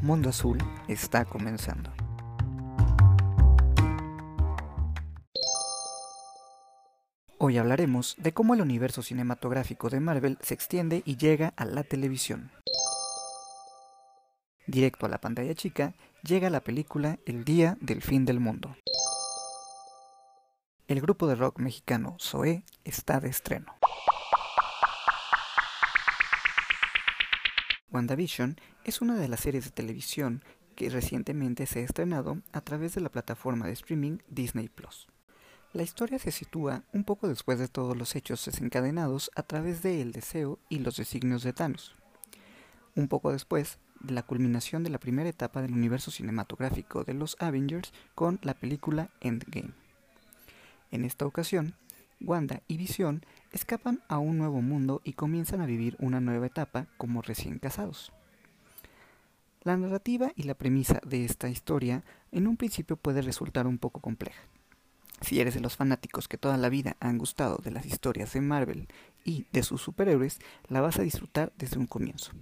Mundo Azul está comenzando. Hoy hablaremos de cómo el universo cinematográfico de Marvel se extiende y llega a la televisión. Directo a la pantalla chica llega la película El Día del Fin del Mundo. El grupo de rock mexicano Zoé está de estreno. WandaVision es una de las series de televisión que recientemente se ha estrenado a través de la plataforma de streaming Disney Plus. La historia se sitúa un poco después de todos los hechos desencadenados a través de el deseo y los designios de Thanos. Un poco después de la culminación de la primera etapa del universo cinematográfico de los Avengers con la película Endgame. En esta ocasión, Wanda y Visión escapan a un nuevo mundo y comienzan a vivir una nueva etapa como recién casados. La narrativa y la premisa de esta historia en un principio puede resultar un poco compleja. Si eres de los fanáticos que toda la vida han gustado de las historias de Marvel y de sus superhéroes, la vas a disfrutar desde un comienzo.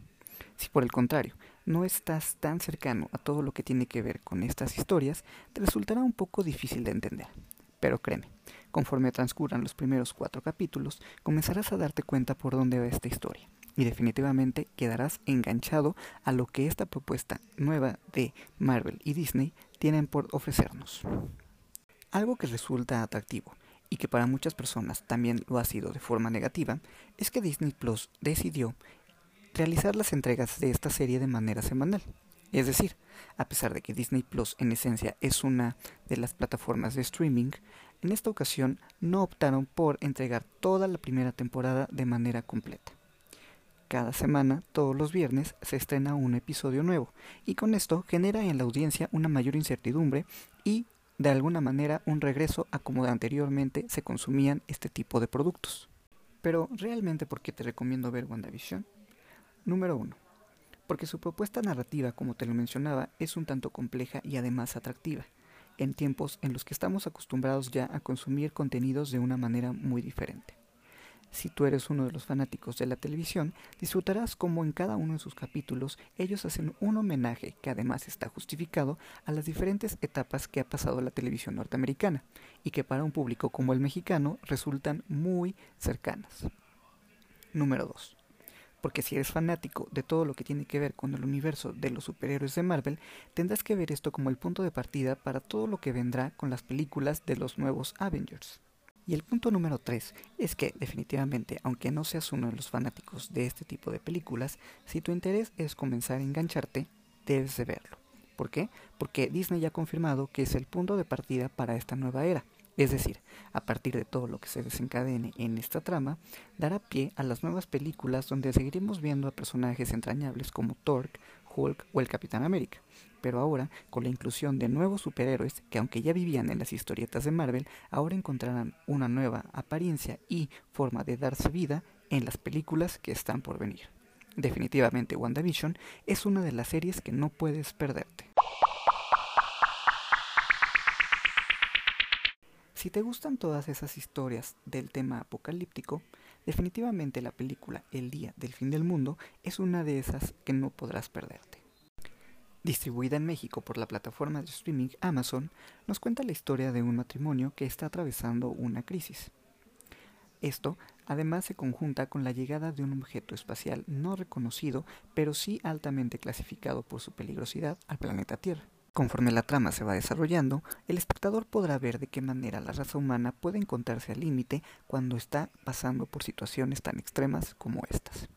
Si por el contrario no estás tan cercano a todo lo que tiene que ver con estas historias, te resultará un poco difícil de entender. Pero créeme, conforme transcurran los primeros cuatro capítulos, comenzarás a darte cuenta por dónde va esta historia. Y definitivamente quedarás enganchado a lo que esta propuesta nueva de Marvel y Disney tienen por ofrecernos. Algo que resulta atractivo y que para muchas personas también lo ha sido de forma negativa, es que Disney Plus decidió realizar las entregas de esta serie de manera semanal. Es decir, a pesar de que Disney Plus en esencia es una de las plataformas de streaming, en esta ocasión no optaron por entregar toda la primera temporada de manera completa. Cada semana, todos los viernes, se estrena un episodio nuevo, y con esto genera en la audiencia una mayor incertidumbre y, de alguna manera, un regreso a como anteriormente se consumían este tipo de productos. Pero, ¿realmente por qué te recomiendo ver WandaVision? Número 1 porque su propuesta narrativa, como te lo mencionaba, es un tanto compleja y además atractiva, en tiempos en los que estamos acostumbrados ya a consumir contenidos de una manera muy diferente. Si tú eres uno de los fanáticos de la televisión, disfrutarás como en cada uno de sus capítulos ellos hacen un homenaje que además está justificado a las diferentes etapas que ha pasado la televisión norteamericana y que para un público como el mexicano resultan muy cercanas. Número 2 porque si eres fanático de todo lo que tiene que ver con el universo de los superhéroes de Marvel, tendrás que ver esto como el punto de partida para todo lo que vendrá con las películas de los nuevos Avengers. Y el punto número 3 es que definitivamente, aunque no seas uno de los fanáticos de este tipo de películas, si tu interés es comenzar a engancharte, debes de verlo. ¿Por qué? Porque Disney ya ha confirmado que es el punto de partida para esta nueva era es decir, a partir de todo lo que se desencadene en esta trama, dará pie a las nuevas películas donde seguiremos viendo a personajes entrañables como Thor, Hulk o el Capitán América, pero ahora con la inclusión de nuevos superhéroes que aunque ya vivían en las historietas de Marvel, ahora encontrarán una nueva apariencia y forma de darse vida en las películas que están por venir. Definitivamente WandaVision es una de las series que no puedes perderte. Si te gustan todas esas historias del tema apocalíptico, definitivamente la película El Día del Fin del Mundo es una de esas que no podrás perderte. Distribuida en México por la plataforma de streaming Amazon, nos cuenta la historia de un matrimonio que está atravesando una crisis. Esto además se conjunta con la llegada de un objeto espacial no reconocido, pero sí altamente clasificado por su peligrosidad al planeta Tierra. Conforme la trama se va desarrollando, el espectador podrá ver de qué manera la raza humana puede encontrarse al límite cuando está pasando por situaciones tan extremas como estas.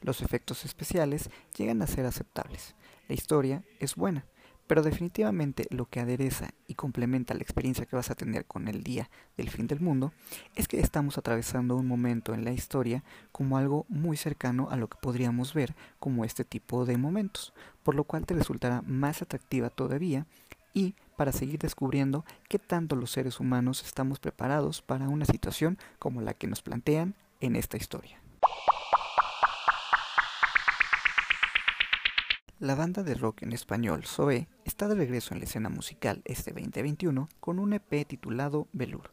Los efectos especiales llegan a ser aceptables. La historia es buena, pero definitivamente lo que adereza y complementa la experiencia que vas a tener con el día del fin del mundo es que estamos atravesando un momento en la historia como algo muy cercano a lo que podríamos ver como este tipo de momentos, por lo cual te resultará más atractiva todavía y para seguir descubriendo qué tanto los seres humanos estamos preparados para una situación como la que nos plantean en esta historia. La banda de rock en español Zoe está de regreso en la escena musical este 2021 con un EP titulado Velour.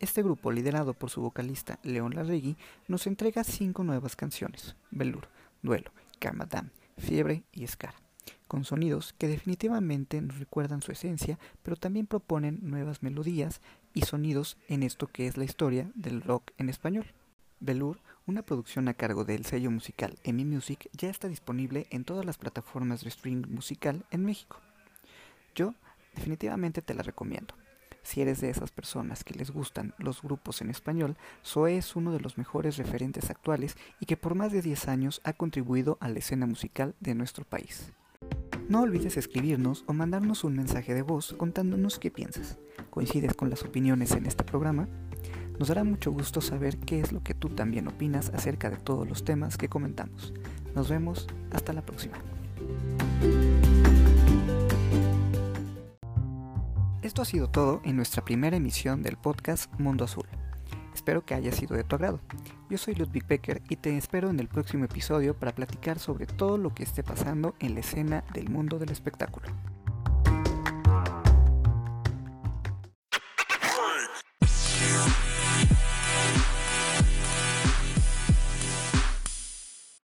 Este grupo, liderado por su vocalista León Larregui, nos entrega cinco nuevas canciones: Velour, Duelo, Karma Fiebre y Escara, con sonidos que definitivamente nos recuerdan su esencia, pero también proponen nuevas melodías y sonidos en esto que es la historia del rock en español. Velour, una producción a cargo del sello musical EMI Music, ya está disponible en todas las plataformas de streaming musical en México. Yo definitivamente te la recomiendo. Si eres de esas personas que les gustan los grupos en español, Zoe es uno de los mejores referentes actuales y que por más de 10 años ha contribuido a la escena musical de nuestro país. No olvides escribirnos o mandarnos un mensaje de voz contándonos qué piensas. ¿Coincides con las opiniones en este programa? Nos dará mucho gusto saber qué es lo que tú también opinas acerca de todos los temas que comentamos. Nos vemos, hasta la próxima. Esto ha sido todo en nuestra primera emisión del podcast Mundo Azul. Espero que haya sido de tu agrado. Yo soy Ludwig Becker y te espero en el próximo episodio para platicar sobre todo lo que esté pasando en la escena del mundo del espectáculo.